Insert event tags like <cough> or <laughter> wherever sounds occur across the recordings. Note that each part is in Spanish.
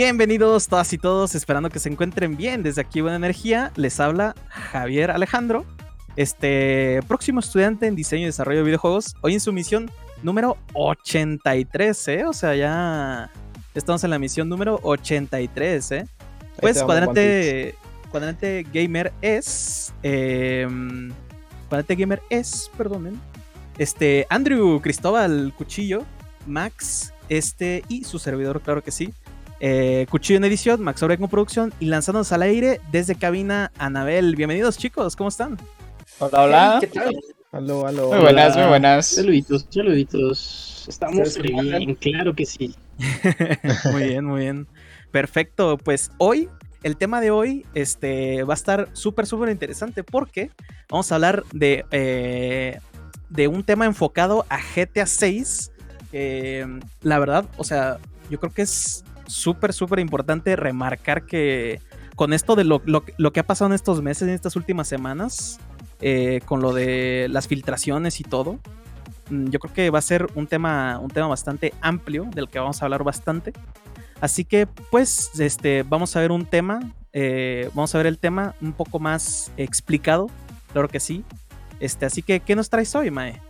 Bienvenidos todas y todos, esperando que se encuentren bien. Desde aquí Buena Energía les habla Javier Alejandro, este próximo estudiante en diseño y desarrollo de videojuegos, hoy en su misión número 83, ¿eh? O sea, ya estamos en la misión número 83, ¿eh? Pues cuadrante, cuadrante Gamer es... Em, cuadrante Gamer es, perdonen, este, Andrew Cristóbal Cuchillo, Max, este y su servidor, claro que sí. Eh, Cuchillo en edición, Max Obre con producción y lanzándonos al aire desde cabina Anabel. Bienvenidos chicos, ¿cómo están? Hola, hola. ¿Qué tal? Aló, aló. Muy buenas, hola. muy buenas. Saluditos, saluditos. Estamos bien, claro que sí. <laughs> muy bien, muy bien. Perfecto, pues hoy, el tema de hoy este, va a estar súper, súper interesante porque vamos a hablar de, eh, de un tema enfocado a GTA 6. la verdad, o sea, yo creo que es súper, súper importante remarcar que con esto de lo, lo, que ha pasado en estos meses, en estas últimas semanas, eh, con lo de las filtraciones y todo, mm, yo creo que va a ser un tema, un tema bastante amplio del que vamos a hablar bastante. Así que, pues, este, vamos a ver un tema, eh, vamos a ver el tema un poco más explicado, claro que sí. Este, así que, ¿qué nos traes hoy, Mae?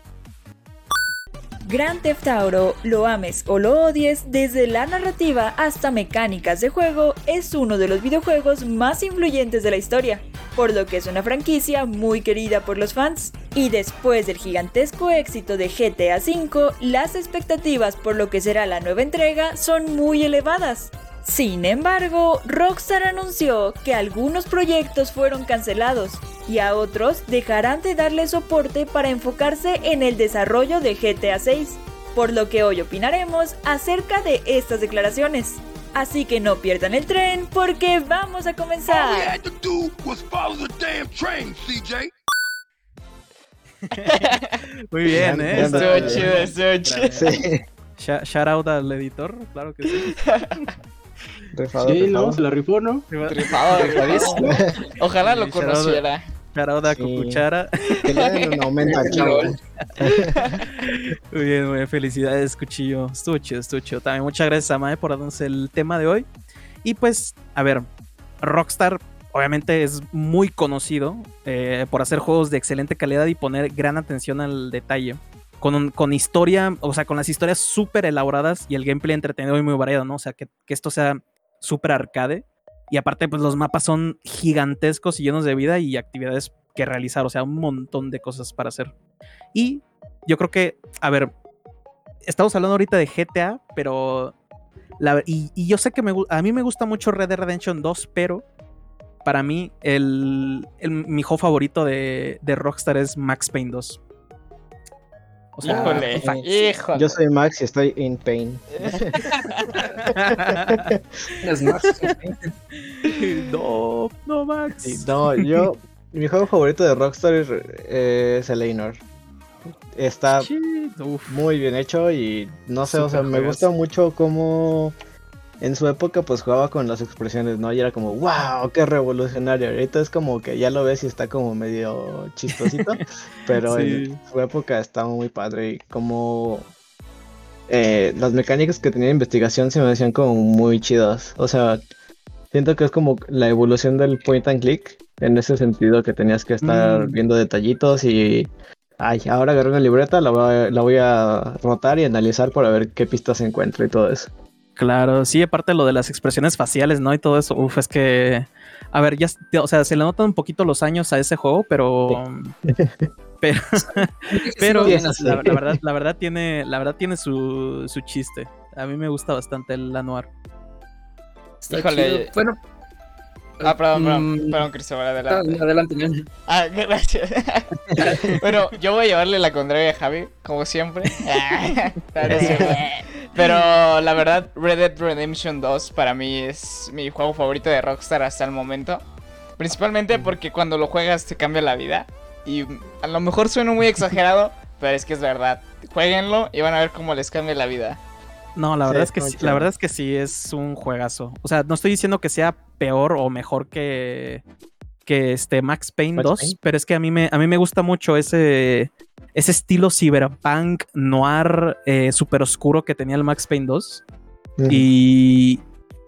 Grand Theft Auto, lo ames o lo odies, desde la narrativa hasta mecánicas de juego, es uno de los videojuegos más influyentes de la historia, por lo que es una franquicia muy querida por los fans. Y después del gigantesco éxito de GTA V, las expectativas por lo que será la nueva entrega son muy elevadas. Sin embargo, Rockstar anunció que algunos proyectos fueron cancelados y a otros dejarán de darle soporte para enfocarse en el desarrollo de GTA 6, por lo que hoy opinaremos acerca de estas declaraciones. Así que no pierdan el tren porque vamos a comenzar. <laughs> Muy bien, ¿eh? Estuvo chido, estuvo chido. Sí. <laughs> Shout out al editor, claro que sí. <laughs> Rifado, Sí, rifado. no, se la rifó, ¿no? Rifado, rifadísimo. <laughs> Ojalá lo conociera. Shout out a Sí. Cucuchara. Que le den un aumento al chavo. <laughs> Muy bien, muy bien. Felicidades, Cuchillo. Estuvo chido, estuvo chido. También muchas gracias a Mae por darnos el tema de hoy. Y pues, a ver, Rockstar obviamente es muy conocido eh, por hacer juegos de excelente calidad y poner gran atención al detalle. Con, un- con historia, o sea, con las historias súper elaboradas y el gameplay entretenido y muy variado, ¿no? O sea, que, que esto sea súper arcade. Y aparte, pues los mapas son gigantescos y llenos de vida y actividades que realizar, o sea, un montón de cosas para hacer. Y yo creo que, a ver, estamos hablando ahorita de GTA, pero... la- y, y yo sé que me, a mí me gusta mucho Red Dead Redemption 2, pero para mí el, el- mi juego favorito de, de Rockstar es Max Payne 2. O sea, Híjole. Yo soy Max y estoy in pain. <laughs> <laughs> No, no, Max. Sí, no, yo. Mi juego favorito de Rockstar es, eh, es Eleanor. Está Shit, muy bien hecho y no sé, o sea, me gusta mucho cómo en su época pues jugaba con las expresiones, ¿no? Y era como, wow, qué revolucionario. Ahorita es como que ya lo ves y está como medio chistosito, <laughs> pero Sí. en su época estaba muy padre y como eh, las mecánicas que tenía de investigación se me hacían como muy chidas. O sea, siento que es como la evolución del point and click en ese sentido que tenías que estar Mm. viendo detallitos y Ay, ahora agarré una libreta, la voy, a, la voy a rotar y analizar para ver qué pistas encuentro y todo eso. Claro, sí, aparte lo de las expresiones faciales, ¿no? Y todo eso, uf, es que, a ver, ya, o sea, se le notan un poquito los años a ese juego, pero, pero, <laughs> pero Sí, eso <laughs> sí. la, la verdad, la verdad tiene, la verdad tiene su, su chiste. A mí me gusta bastante el Anuar. Está Híjole. chido. Bueno. Ah, perdón, perdón, mm, perdón, Cristóbal, ah, adelante. Adelante, nene. Ah, <laughs> gracias. bueno, yo voy a llevarle la contraria a Javi, como siempre. Pero la verdad, Red Dead Redemption 2 para mí es mi juego favorito de Rockstar hasta el momento. Principalmente porque cuando lo juegas te cambia la vida. Y a lo mejor suena muy exagerado, <laughs> pero es que es verdad. Jueguenlo y van a ver cómo les cambia la vida. No, la Sí, verdad es que sí, la verdad es que sí es un juegazo. O sea, no estoy diciendo que sea peor o mejor que que este Max Payne Max 2, Payne. pero es que a mí me a mí me gusta mucho ese ese estilo cyberpunk noir eh, super oscuro que tenía el Max Payne 2 y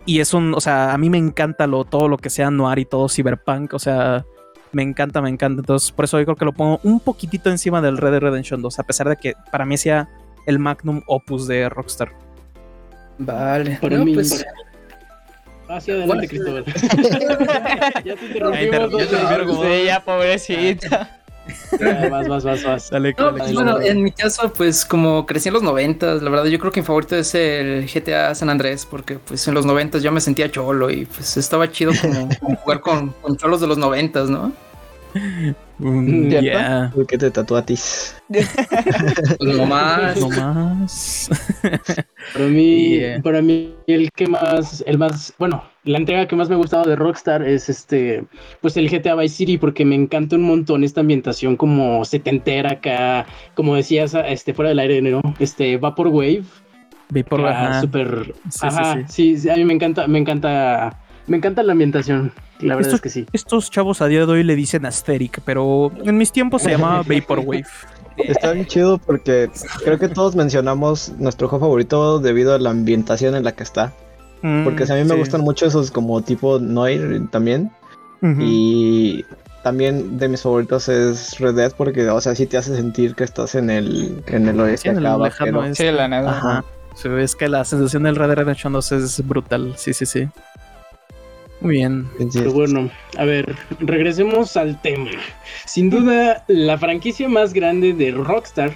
y es un, o sea, a mí me encanta lo todo lo que sea noir y todo cyberpunk, o sea, me encanta, me encanta. Entonces, por eso yo creo que lo pongo un poquitito encima del Red Dead Redemption 2, a pesar de que para mí sea el magnum opus de Rockstar. Vale. Para No, mí. pues, Hacia adelante. Cristóbal. <laughs> ya te <laughs> interrumpimos. dos veces. Sí, ya pobrecita. Vas, vas, vas, vas. Dale, no, dale, pues, dale. bueno, en mi caso, pues como crecí en los noventas, la verdad yo creo que mi favorito es el GTA San Andrés, porque pues en los noventas yo me sentía cholo y pues estaba chido como, como jugar con, con cholos de los noventas, ¿no? Mm, ¿Cierto? yeah. ¿Por qué te tatuatis? <laughs> Pues nomás. No más. <laughs> Para mí, Yeah. para mí el que más, el más, bueno, la entrega que más me ha gustado de Rockstar es este, pues el GTA Vice City porque me encanta un montón esta ambientación como setentera acá, como decías, este fuera del aire, ¿no? Este Vaporwave, Vi por acá, ajá. súper, Sí, sí, ajá, sí. sí, sí, a mí me encanta, me encanta, me encanta la ambientación, la verdad Esto- es que sí. Estos chavos a día de hoy le dicen aesthetic, pero en mis tiempos se llamaba Vaporwave. Está bien chido porque creo que todos mencionamos nuestro juego favorito debido a la ambientación en la que está. Mm, Porque a mí me sí. gustan mucho esos como tipo noir también. Y también de mis favoritos es Red Dead porque, o sea, sí te hace sentir que estás en el, en el Sí, oeste en el acá, lejano vaquero. oeste. Sí, la neta. Ajá. Sí, es que la sensación del Red Dead Redemption 2 es brutal. Sí, sí, sí. Muy bien. Pero bueno, a ver, regresemos al tema. Sin duda, la franquicia más grande de Rockstar,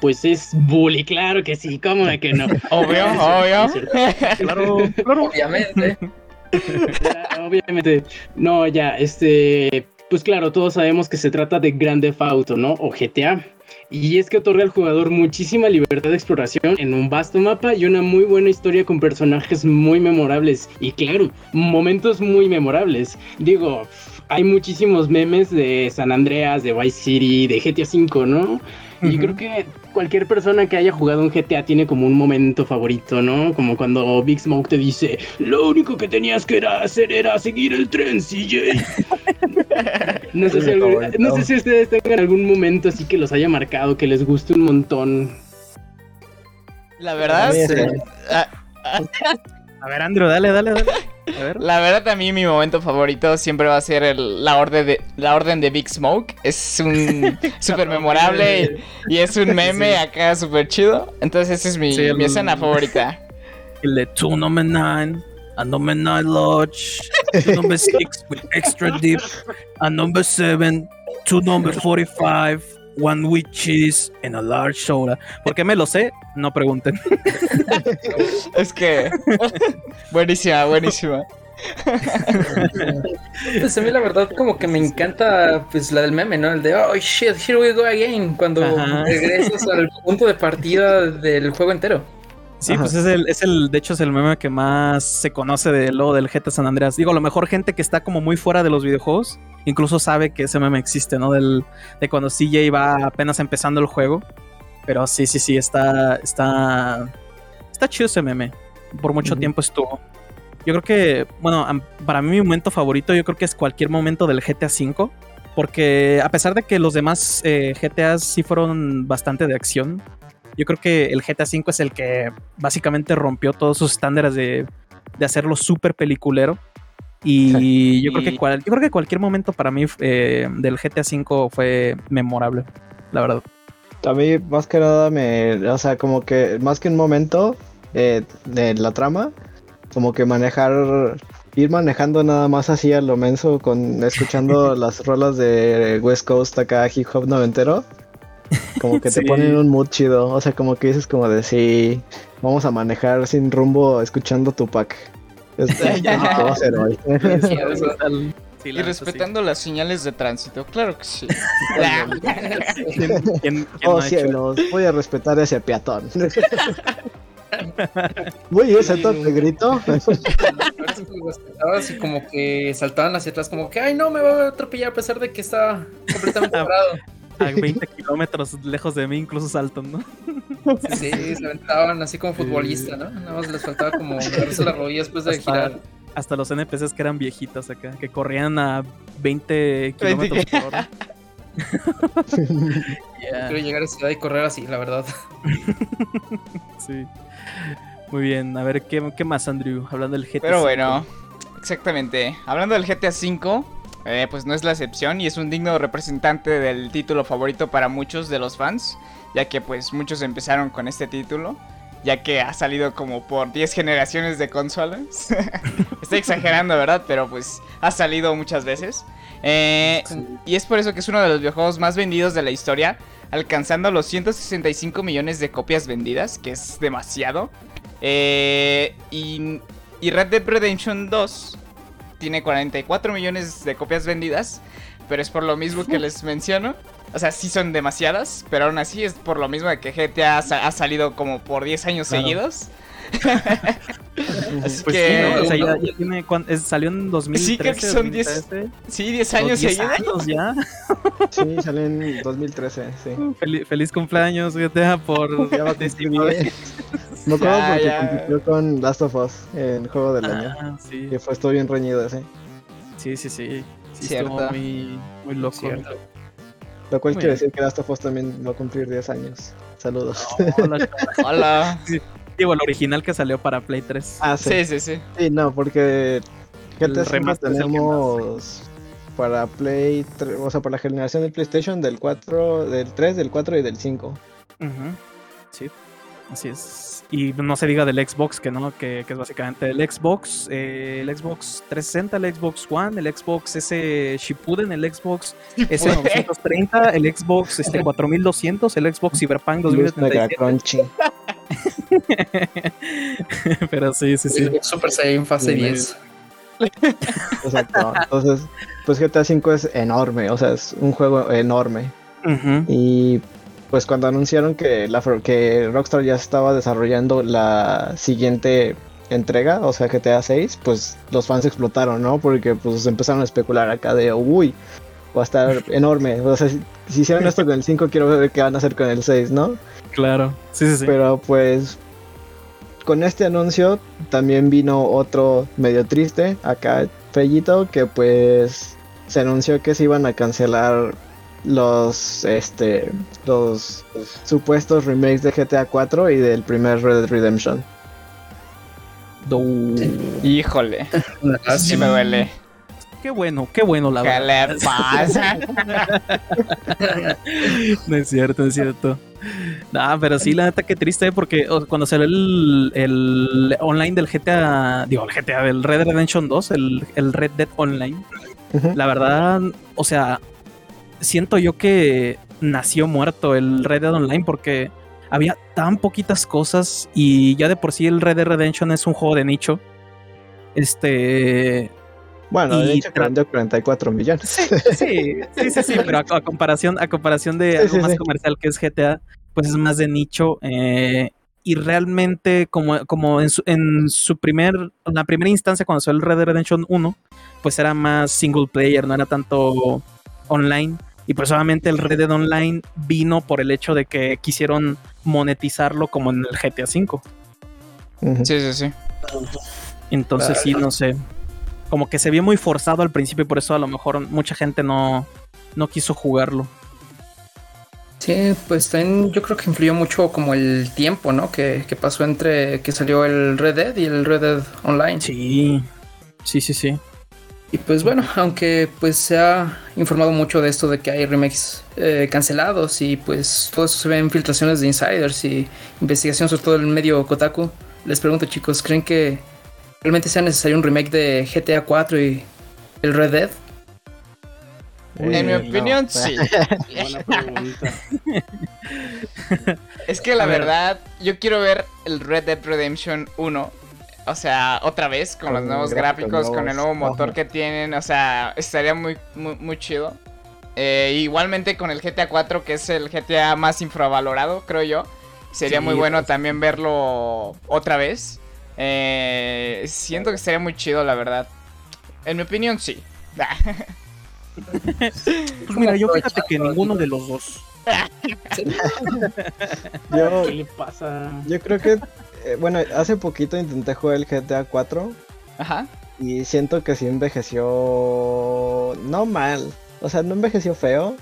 pues es Bully, claro que sí, ¿cómo de que no? <laughs> Obvio, obvio. Claro, claro. Obviamente. <laughs> Ya, obviamente, no, ya, este, pues claro, todos sabemos que se trata de Grand Theft Auto, ¿no? O GTA. Y es que otorga al jugador muchísima libertad de exploración en un vasto mapa y una muy buena historia con personajes muy memorables. Y claro, momentos muy memorables. Digo, hay muchísimos memes de San Andreas, de Vice City, de GTA V, ¿no? Y creo que cualquier persona que haya jugado un GTA tiene como un momento favorito, ¿no? Como cuando Big Smoke te dice, lo único que tenías que era hacer era seguir el tren, CJ. <laughs> No sé, si ustedes tengan algún momento así que los haya marcado, que les guste un montón. La verdad. Sí. Eh, a, ah, a ver, Andrew, dale, dale, dale. A. La verdad, a mí mi momento favorito siempre va a ser la, orden de, la orden de Big Smoke. Es un <laughs> súper memorable y, es un meme acá súper chido. Entonces, esa es mi, el, mi escena favorita. El de Tournament 9. At number nine, large. <laughs> to number six with extra deep. At number seven, to number 45, one with cheese and a large soda. ¿Por qué me lo sé? No pregunten. <laughs> es que. buenísima, buenísima. pues a mí la verdad como que me encanta pues la del meme, ¿no? El de oh shit, here we go again cuando Ajá. regresas al punto de partida del juego entero. Sí, Ajá. pues es el, es el, de hecho es el meme que más se conoce de lo del GTA San Andreas. Digo, a lo mejor gente que está como muy fuera de los videojuegos, incluso sabe que ese meme existe, ¿no? Del, de cuando CJ va apenas empezando el juego. Pero sí, sí, sí, está, está, está chido ese meme. Por mucho tiempo estuvo. Yo creo que, bueno, para mí mi momento favorito yo creo que es cualquier momento del GTA V. Porque a pesar de que los demás eh, GTAs sí fueron bastante de acción, yo creo que el GTA V es el que básicamente rompió todos sus estándares de, de hacerlo súper peliculero. Y yo creo que cual- yo creo que cualquier momento para mí eh, del GTA V fue memorable, la verdad. A mí más que nada me, o sea, como que más que un momento eh, de la trama, como que manejar, ir manejando nada más así a lo menso con escuchando <laughs> las rolas de West Coast acá hip hop noventero, como que te Sí. ponen un mood chido, o sea, como que dices como de sí, vamos a manejar sin rumbo escuchando Tupac. Es, <laughs> es lo que voy a hacer hoy. Sí, eso. Sí, <laughs> Y respetando las señales de tránsito, claro que sí. sí. ¿Quién, quién- quién Oh no ha hecho cielos, voy a respetar a ese peatón. Uy, ese toque grito. y <laughs> como que saltaban hacia atrás, como que, ay, no, me va a atropellar a pesar de que está completamente parado. A <laughs> 20 kilómetros lejos de mí, incluso saltan, ¿no? Sí, se aventaban así como futbolista, ¿no? Nada más les faltaba como <laughs> agarrarse la rodilla después de Hasta- girar. Hasta los NPCs que eran viejitas acá, que corrían a 20 kilómetros por hora. <laughs> Quiero llegar a ciudad y correr así, la verdad. sí. Muy bien, a ver, ¿qué, qué más, Andrew? Hablando del GTA. Pero bueno, exactamente. Hablando del GTA V, eh, pues no es la excepción y es un digno representante del título favorito para muchos de los fans, ya que pues muchos empezaron con este título, ya que ha salido como por 10 generaciones de consolas. <laughs> Estoy exagerando, ¿verdad? Pero pues ha salido muchas veces. Eh, y es por eso que es uno de los videojuegos más vendidos de la historia, alcanzando los 165 millones de copias vendidas, que es demasiado. Eh, y, y Red Dead Redemption 2 tiene 44 millones de copias vendidas, pero es por lo mismo que les menciono. O sea, sí son demasiadas, pero aún así es por lo mismo de que GTA ha, sa- ha salido como por 10 años Claro. seguidos. <laughs> Así Pues que... sí, ¿no? O sea, ya, ya tiene. es- salió en 2013. Sí, creo que son 10 2013. Sí, 10 Son años 10 seguidos. años ya. <laughs> Sí, salió en 2013, sí. Feliz, feliz cumpleaños, GTA, por. <laughs> Ya va. Me acuerdo porque ya. compitió con Last of Us en juego del año. Ah, sí. Que fue estuvo bien reñido ese. Sí, sí, sí. Sí, Cierto. estuvo muy, muy loco. Cierto. Lo cual Muy quiere bien. decir que Last of Us también va a cumplir 10 años. Saludos. Hola, Hola. Digo, el original que salió para Play 3. ah, Sí, sí, sí. Sí, no, porque GTA V tenemos para Play, tre- o sea, para la generación del PlayStation del 4, del 3, del 4 y del 5. Ujú. Sí, así es. Y no se diga del Xbox, que no, que, que es básicamente el Xbox, eh, el Xbox 360, el Xbox One, el Xbox S Shippuden, el Xbox S930, el Xbox este, 4200, el Xbox Cyberpunk Luz Mega 2077. <laughs> Pero sí, sí, sí. Super Saiyan fase Sí, 10. Exacto. Entonces, pues GTA V es enorme, o sea, es un juego enorme. Y pues cuando anunciaron que, la, que Rockstar ya estaba desarrollando la siguiente entrega, o sea GTA 6, pues los fans explotaron, ¿no? Porque pues empezaron a especular acá de, uy, va a estar enorme. O sea, si, si hicieron esto con el 5, quiero ver qué van a hacer con el 6, ¿no? Claro, sí, sí, sí. Pero pues con este anuncio también vino otro medio triste acá, Fellito, que pues se anunció que se iban a cancelar los este los supuestos remakes de GTA 4 y del primer Red Dead Redemption. Híjole. <laughs> Sí me duele. Qué bueno, qué bueno, la ¿Qué verdad. le <laughs> pasa? No es cierto, no es cierto. No, pero sí, la neta, qué triste, porque o, cuando salió el, el online del GTA, digo, el GTA del Red Dead Redemption 2, el, el Red Dead Online, la verdad, o sea, siento yo que nació muerto el Red Dead Online porque había tan poquitas cosas y ya de por sí el Red Dead Redemption es un juego de nicho. Este, Bueno, de Y hecho vendió 44 millones. Sí, sí, sí, sí, pero a, a comparación, a comparación de Sí, algo sí, más sí. comercial que es GTA, pues es más de nicho. eh, y realmente, como, como en, su, en su primer, en la primera instancia, cuando salió el Red Dead Redemption 1, pues era más single player, no era tanto online. Y pues obviamente el Red Dead Online vino por el hecho de que quisieron monetizarlo como en el GTA V. Sí, sí, sí. Entonces sí, no sé. Como que se vio muy forzado al principio y por eso a lo mejor mucha gente no, no quiso jugarlo. Sí, pues también yo creo que influyó mucho como el tiempo, ¿no? Que, que pasó entre que salió el Red Dead y el Red Dead Online. Sí, sí, sí, sí. Y pues bueno, aunque pues se ha informado mucho de esto de que hay remakes eh, cancelados y pues todo eso se ve en filtraciones de insiders y investigación sobre todo el medio Kotaku, les pregunto chicos, ¿creen que realmente sea necesario un remake de GTA 4 y el Red Dead? En mi opinión, no. <laughs> sí. Buena pregunta. <laughs> Es que la ver. verdad, yo quiero ver el Red Dead Redemption 1. O sea, otra vez con, los nuevos gráficos gráficos, con el nuevo motor que tienen. O sea, estaría muy, muy, muy chido. Eh, igualmente con el GTA 4, que es el GTA más infravalorado, creo yo. Sería Sí, muy bueno pues. también verlo otra vez. Eh, siento que sería muy chido, la verdad. En mi opinión, sí. Pues mira, yo fíjate que ninguno de los dos. <laughs> Yo, ¿Qué le pasa? yo creo que, eh, bueno, hace poquito intenté jugar el GTA 4 Ajá. y siento que sí envejeció no mal, o sea, no envejeció feo,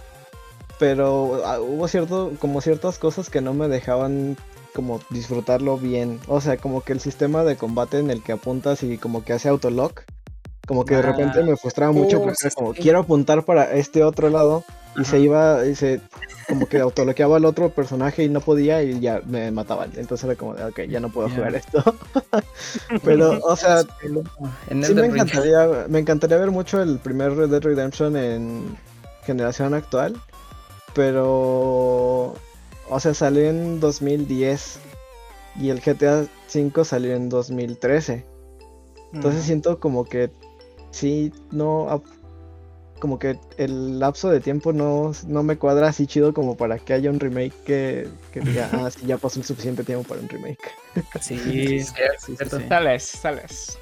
pero ah, hubo cierto, como ciertas cosas que no me dejaban como disfrutarlo bien, o sea, como que el sistema de combate en el que apuntas y como que hace autolock, como que de Ah. repente me frustraba mucho porque sí, era como sí. quiero apuntar para este otro lado y se iba y se como que autoloqueaba al otro personaje y no podía y ya me mataban. Entonces era como de, ok, ya no puedo jugar esto. <laughs> Pero, <laughs> o sea, En sí me Ring. encantaría, me encantaría ver mucho el primer Red Dead Redemption en generación actual. Pero, o sea, salió en 2010 y el GTA V salió en 2013. Entonces siento como que sí, no, como que el lapso de tiempo no, no me cuadra así chido como para que haya un remake que, que diga, <laughs> ah, sí, ya pasó el suficiente tiempo para un remake. Sí, Sí, sí. Tal vez, tal vez.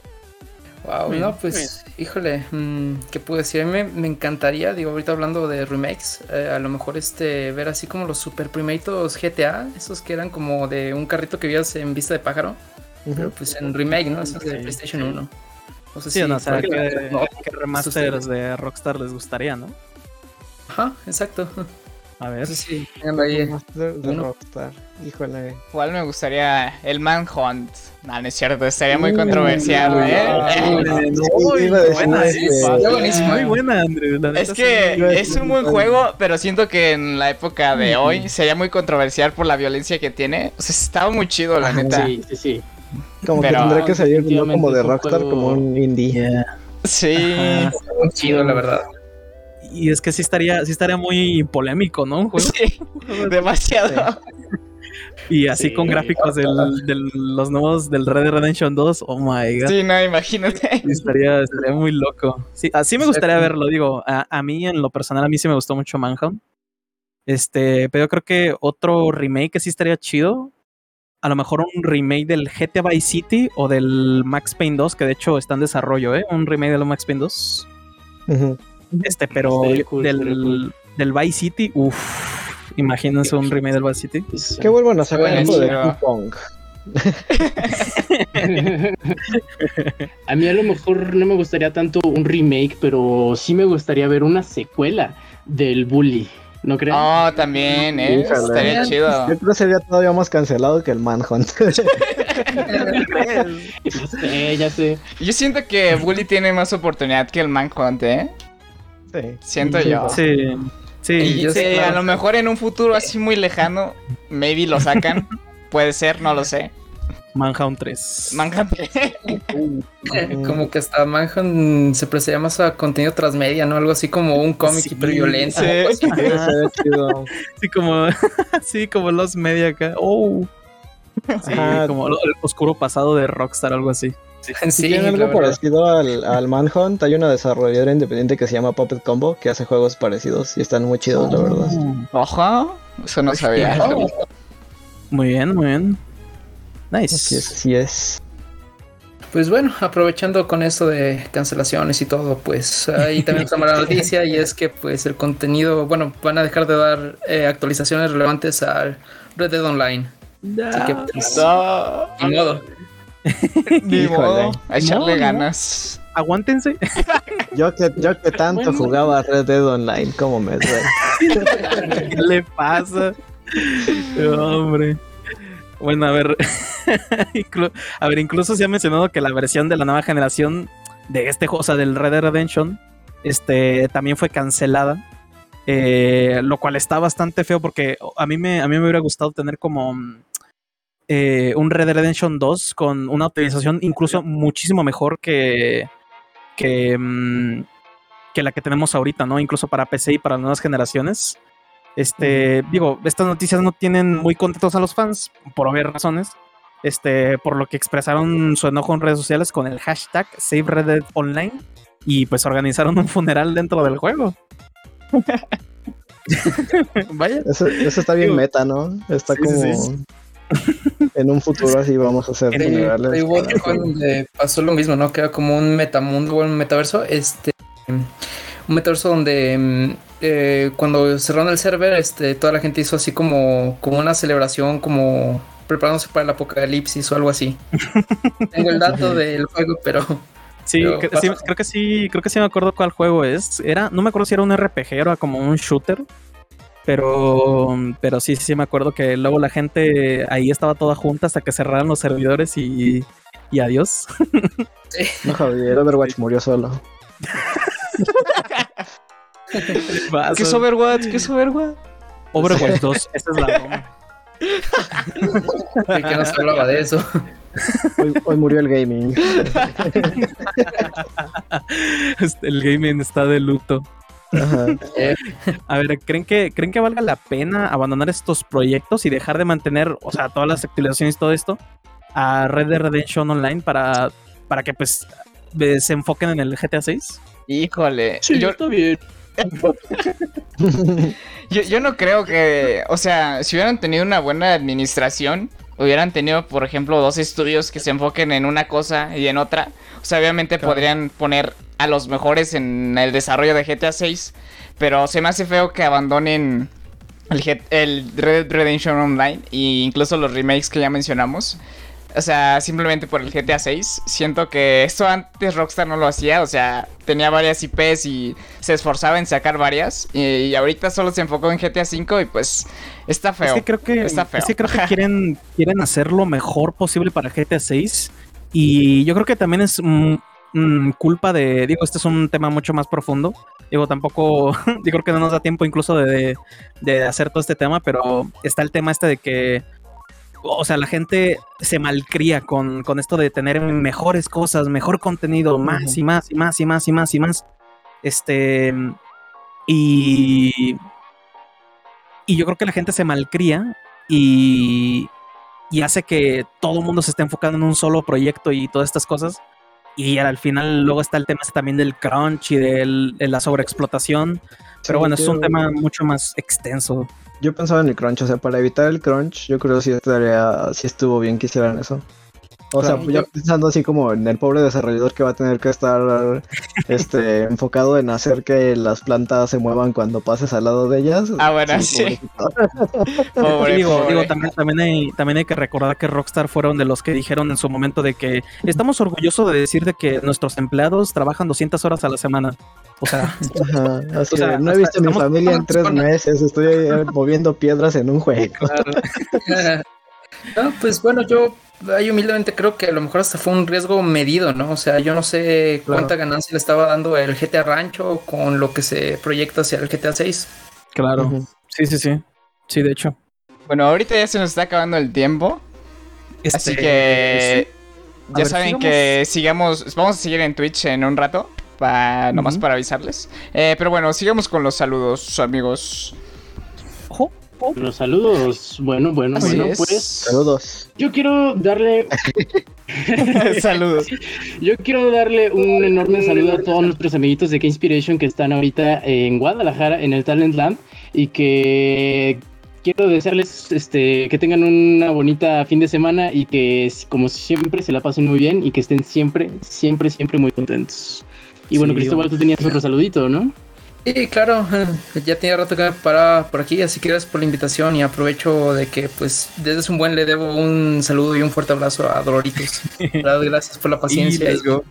Wow, no, pues, híjole, mm, ¿qué puedo decir? A mí me, me encantaría, digo, ahorita hablando de remakes, eh, a lo mejor este, ver así como los super primeitos GTA, esos que eran como de un carrito que veías en vista de pájaro, pero pues en remake, ¿no? Esos de Sí. PlayStation 1. No sé Sí, si no, por que, no, que remasters de Rockstar les gustaría, ¿no? Ajá, exacto. A ver. Tengan ahí. Master de uno. Rockstar, híjole. Igual me gustaría el Manhunt. No, no es cierto, estaría muy controversial, ¿eh? <laughs> Eh, Sí, este, Está buenísimo. Muy buena, Andrew. Es que es un buen algo. juego, pero siento que en la época de hoy sería muy controversial por la violencia que tiene. O sea, estaba muy chido, la neta. Sí, sí, sí. Como que tendría que salir como de Rockstar, juego- como un sí. indie. Yeah. Sí. Ajá. Muy chido, la verdad. Y es que sí estaría, sí estaría muy polémico, ¿no? Un juego. <laughs> Sí, <laughs> demasiado. Y así Sí. con gráficos del, del- los nuevos del Red Dead Redemption 2. Oh my god. Sí, no, imagínate. Estaría, estaría muy loco. Sí, así me gustaría verlo, digo. A, a mí, en lo personal, a mí sí me gustó mucho Manhunt. Este, pero yo creo que otro remake que sí estaría chido. A lo mejor un remake del GTA Vice City o del Max Payne 2, que de hecho está en desarrollo, ¿eh? Un remake del Max Payne 2. Ujú. Este, pero cool, del, cool. del Vice City, uff. Imagínense un remake del Vice City. Que vuelvan a sacar algo de. Pong. <laughs> a mí a lo mejor no me gustaría tanto un remake, pero sí me gustaría ver una secuela del Bully. ¿No crees? Oh, también, ¿eh? Híjole. Estaría chido. Yo creo que sería todavía más cancelado que el Manhunt. <laughs> <laughs> Ya sé, ya sé. Yo siento que Bully tiene más oportunidad que el Manhunt, ¿eh? Sí. Siento Sí, yo. Sí, sí. Y yo sí, sé, a lo mejor en un futuro así muy lejano, maybe lo sacan. <laughs> Puede ser, no lo sé. Manhunt 3. Manhunt. <laughs> Como que hasta Manhunt se prestaría más a contenido transmedia, ¿no? Algo así como un cómic Sí, hiperviolento. <laughs> sí. como, sí, como los media acá. Oh. Sí, Ajá. como el oscuro pasado de Rockstar, algo así. <laughs> Sí, Si tienen la algo parecido al, al Manhunt, hay una desarrolladora independiente que se llama Puppet Combo que hace juegos parecidos y están muy chidos, la verdad. Ojo, eso no sabía. Oh, Muy bien, muy bien. Así Nice. es, así es. Pues bueno, aprovechando con esto de cancelaciones y todo, pues ahí también toma la noticia y es que pues el contenido, bueno, van a dejar de dar eh, actualizaciones relevantes al Red Dead Online. Así que pues, No, ni modo. <laughs> ni modo, a echarle No, no. ganas. Aguántense. <laughs> Yo que, yo que tanto Bueno. jugaba Red Dead Online, ¿cómo me duele? <laughs> ¿Qué le pasa? Hombre. Bueno, a ver. A ver, incluso se ha mencionado que la versión de la nueva generación de este juego, o sea, del Red Dead Redemption, este, también fue cancelada. Eh, lo cual está bastante feo porque a mí me, a mí me hubiera gustado tener como mm, eh, un Red Dead Redemption 2 con una optimización incluso muchísimo mejor que, que, mm, que la que tenemos ahorita, ¿no? Incluso para PC y para nuevas generaciones. Este, digo, estas noticias no tienen muy contentos a los fans, por obvias razones. Este, por lo que expresaron su enojo en redes sociales con el hashtag Save Red Dead Online y pues organizaron un funeral dentro del juego. <laughs> Vaya. Eso, eso está bien Digo, meta, ¿no? Está sí, sí, como... sí. <laughs> en un futuro así vamos a hacer funerales. donde pasó lo mismo, ¿no? Que era como un metamundo o un metaverso. Este. Un metaverso donde mm, eh, cuando cerraron el server, este, toda la gente hizo así como, como una celebración, como preparándose para el apocalipsis o algo así. <laughs> Tengo el dato del juego, pero Sí, Pero que- pasa- sí, creo que sí, creo que sí me acuerdo cuál juego es. Era, no me acuerdo si era un RPG o era como un shooter. Pero, pero sí, sí, sí me acuerdo que luego la gente ahí estaba toda junta hasta que cerraran los servidores y, y adiós. No, Javier, Overwatch murió solo. ¿Qué es Overwatch? ¿Qué es Overwatch? Overwatch 2, <laughs> esa es la broma. ¿de qué no se hablaba de eso? Hoy, hoy murió el gaming. <laughs> Este, El gaming está de luto. Ajá. Eh, A ver, ¿creen que, ¿creen que valga la pena abandonar estos proyectos y dejar de mantener, o sea, todas las actualizaciones y todo esto a Red Dead Redemption Online para, para que pues se enfoquen en el GTA 6? Híjole. Sí, yo, está bien. <laughs> yo, yo no creo que. O sea, si hubieran tenido una buena administración, hubieran tenido, por ejemplo, dos estudios que se enfoquen en una cosa y en otra. O sea, obviamente Claro. podrían poner a los mejores en el desarrollo de GTA 6. Pero se me hace feo que abandonen el, Red Dead Redemption Online e incluso los remakes que ya mencionamos. O sea, simplemente por el GTA 6. Siento que esto antes Rockstar no lo hacía. O sea, tenía varias IPs y se esforzaba en sacar varias. Y, y ahorita solo se enfocó en GTA 5 y pues está feo. Es que creo que, Está feo. es que, creo que <laughs> quieren, quieren hacer lo mejor posible para GTA 6. Y yo creo que también es mm, culpa de. Digo, este es un tema mucho más profundo. Digo, tampoco. <laughs> Yo creo que no nos da tiempo incluso de, de hacer todo este tema, pero está el tema este de que. O sea, la gente se malcría con, con esto de tener mejores cosas, mejor contenido, más y más y más y más y más y más. Este. Y. Y yo creo que la gente se malcría y, y hace que todo el mundo se esté enfocando en un solo proyecto y todas estas cosas. Y al final luego está el tema también del crunch y del- de la sobreexplotación. Pero Sí, bueno, es un tema mucho más extenso. Yo pensaba en el crunch, o sea, para evitar el crunch, yo creo que sí estaría, sí estuvo bien que hicieran eso. O Claro, sea, ya pensando así como en el pobre desarrollador que va a tener que estar este <laughs> enfocado en hacer que las plantas se muevan cuando pases al lado de ellas. Ah, bueno, sí. <laughs> Pobre, digo, pobre. digo, también, también, hay, también hay que recordar que Rockstar fueron de los que dijeron en su momento de que estamos orgullosos de decir de que nuestros empleados trabajan 200 horas a la semana. O sea, <laughs> Ajá, así O sea, de, no he visto a mi familia en tres meses, estoy moviendo piedras en un juego. No, pues bueno, yo ahí humildemente creo que a lo mejor hasta fue un riesgo medido, ¿no? O sea, yo no sé Claro. cuánta ganancia le estaba dando el GTA Rancho con lo que se proyecta hacia el GTA 6. claro. Sí, sí, sí. Sí, de hecho. Bueno, ahorita ya se nos está acabando el tiempo. Así Este, que A ya ver, saben sigamos. que sigamos, vamos a seguir en Twitch en un rato, pa, nomás para avisarles. Eh, pero bueno, sigamos con los saludos, amigos. Los saludos. Bueno, bueno, Así bueno, es. pues. Saludos. Yo quiero darle <laughs> saludos. Yo quiero darle un enorme saludo a todos nuestros amiguitos de K-Inspiration que están ahorita en Guadalajara, en el Talent Land, y que quiero desearles este, que tengan una bonita fin de semana y que, como siempre, se la pasen muy bien y que estén siempre, siempre, siempre muy contentos. Y bueno, Sí, Cristóbal, tú tenías otro saludito, ¿no? Sí, claro, ya tenía rato que me paraba por aquí, así que gracias por la invitación y aprovecho de que pues desde un buen le debo un saludo y un fuerte abrazo a Doloritos. <laughs> Gracias por la paciencia y, go.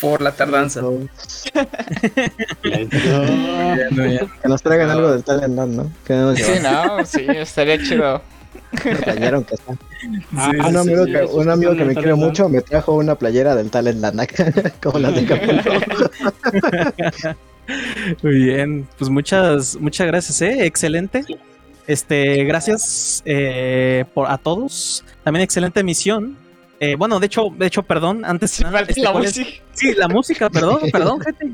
por la tardanza. Que nos traigan algo del Talent ¿no? Que Sí, no, sí, estaría chido. playera, aunque sea. Ah, un amigo, sí, que, un amigo que me quiere mucho me trajo una playera del Talent Land acá, <laughs> como las de Capulco. <laughs> Muy bien, pues muchas, muchas gracias, ¿eh? Excelente. Este, gracias eh, por, a todos. También excelente emisión. Eh, bueno, de hecho, de hecho, perdón, antes Sí, este, la música. Sí, la música, perdón, perdón, gente.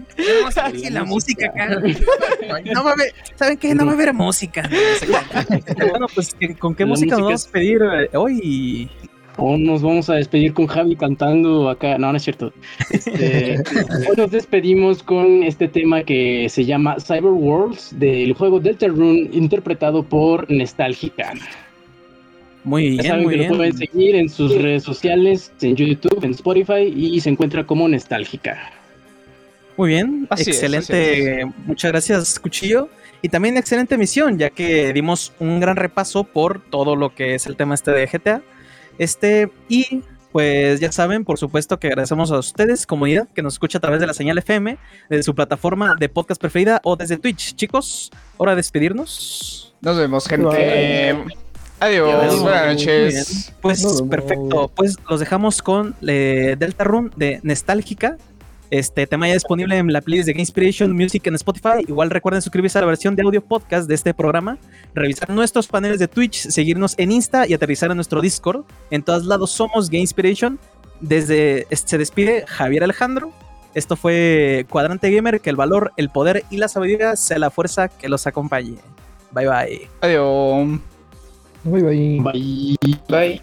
No, ¿saben qué? la música acá. <laughs> No va a haber, ¿saben qué? No va a haber música. <laughs> bueno, pues, ¿qué- ¿con qué La música nos música vamos a pedir eh, hoy? O nos vamos a despedir con Javi cantando acá. No, no es cierto. Este, <laughs> hoy nos despedimos con este tema que se llama Cyber Worlds del juego Deltarune interpretado por Nostalgica. Muy Ya bien, saben muy que bien. lo pueden seguir en sus redes sociales, en YouTube, en Spotify y se encuentra como Nostálgica. Muy bien, Así es, excelente. Muchas gracias, Cuchillo. Y también excelente emisión, ya que dimos un gran repaso por todo lo que es el tema este de GTA. Este, y pues ya saben, por supuesto que agradecemos a ustedes, comunidad, que nos escucha a través de la señal FM, de su plataforma de podcast preferida o desde Twitch. Chicos, hora de despedirnos. Nos vemos, gente. Bye. Adiós, Adiós. buenas noches. Pues perfecto, pues los dejamos con eh, Delta Run de Nostálgica. Este tema ya disponible en la playlist de Game Inspiration Music en Spotify. Igual recuerden suscribirse a la versión de audio podcast de este programa, revisar nuestros paneles de Twitch, seguirnos en Insta y aterrizar en nuestro Discord. En todos lados somos Game Inspiration. Desde se despide Javier Alejandro. Esto fue Cuadrante Gamer, que el valor, el poder y la sabiduría sea la fuerza que los acompañe. Bye bye. Adiós. Bye bye. Bye. Bye.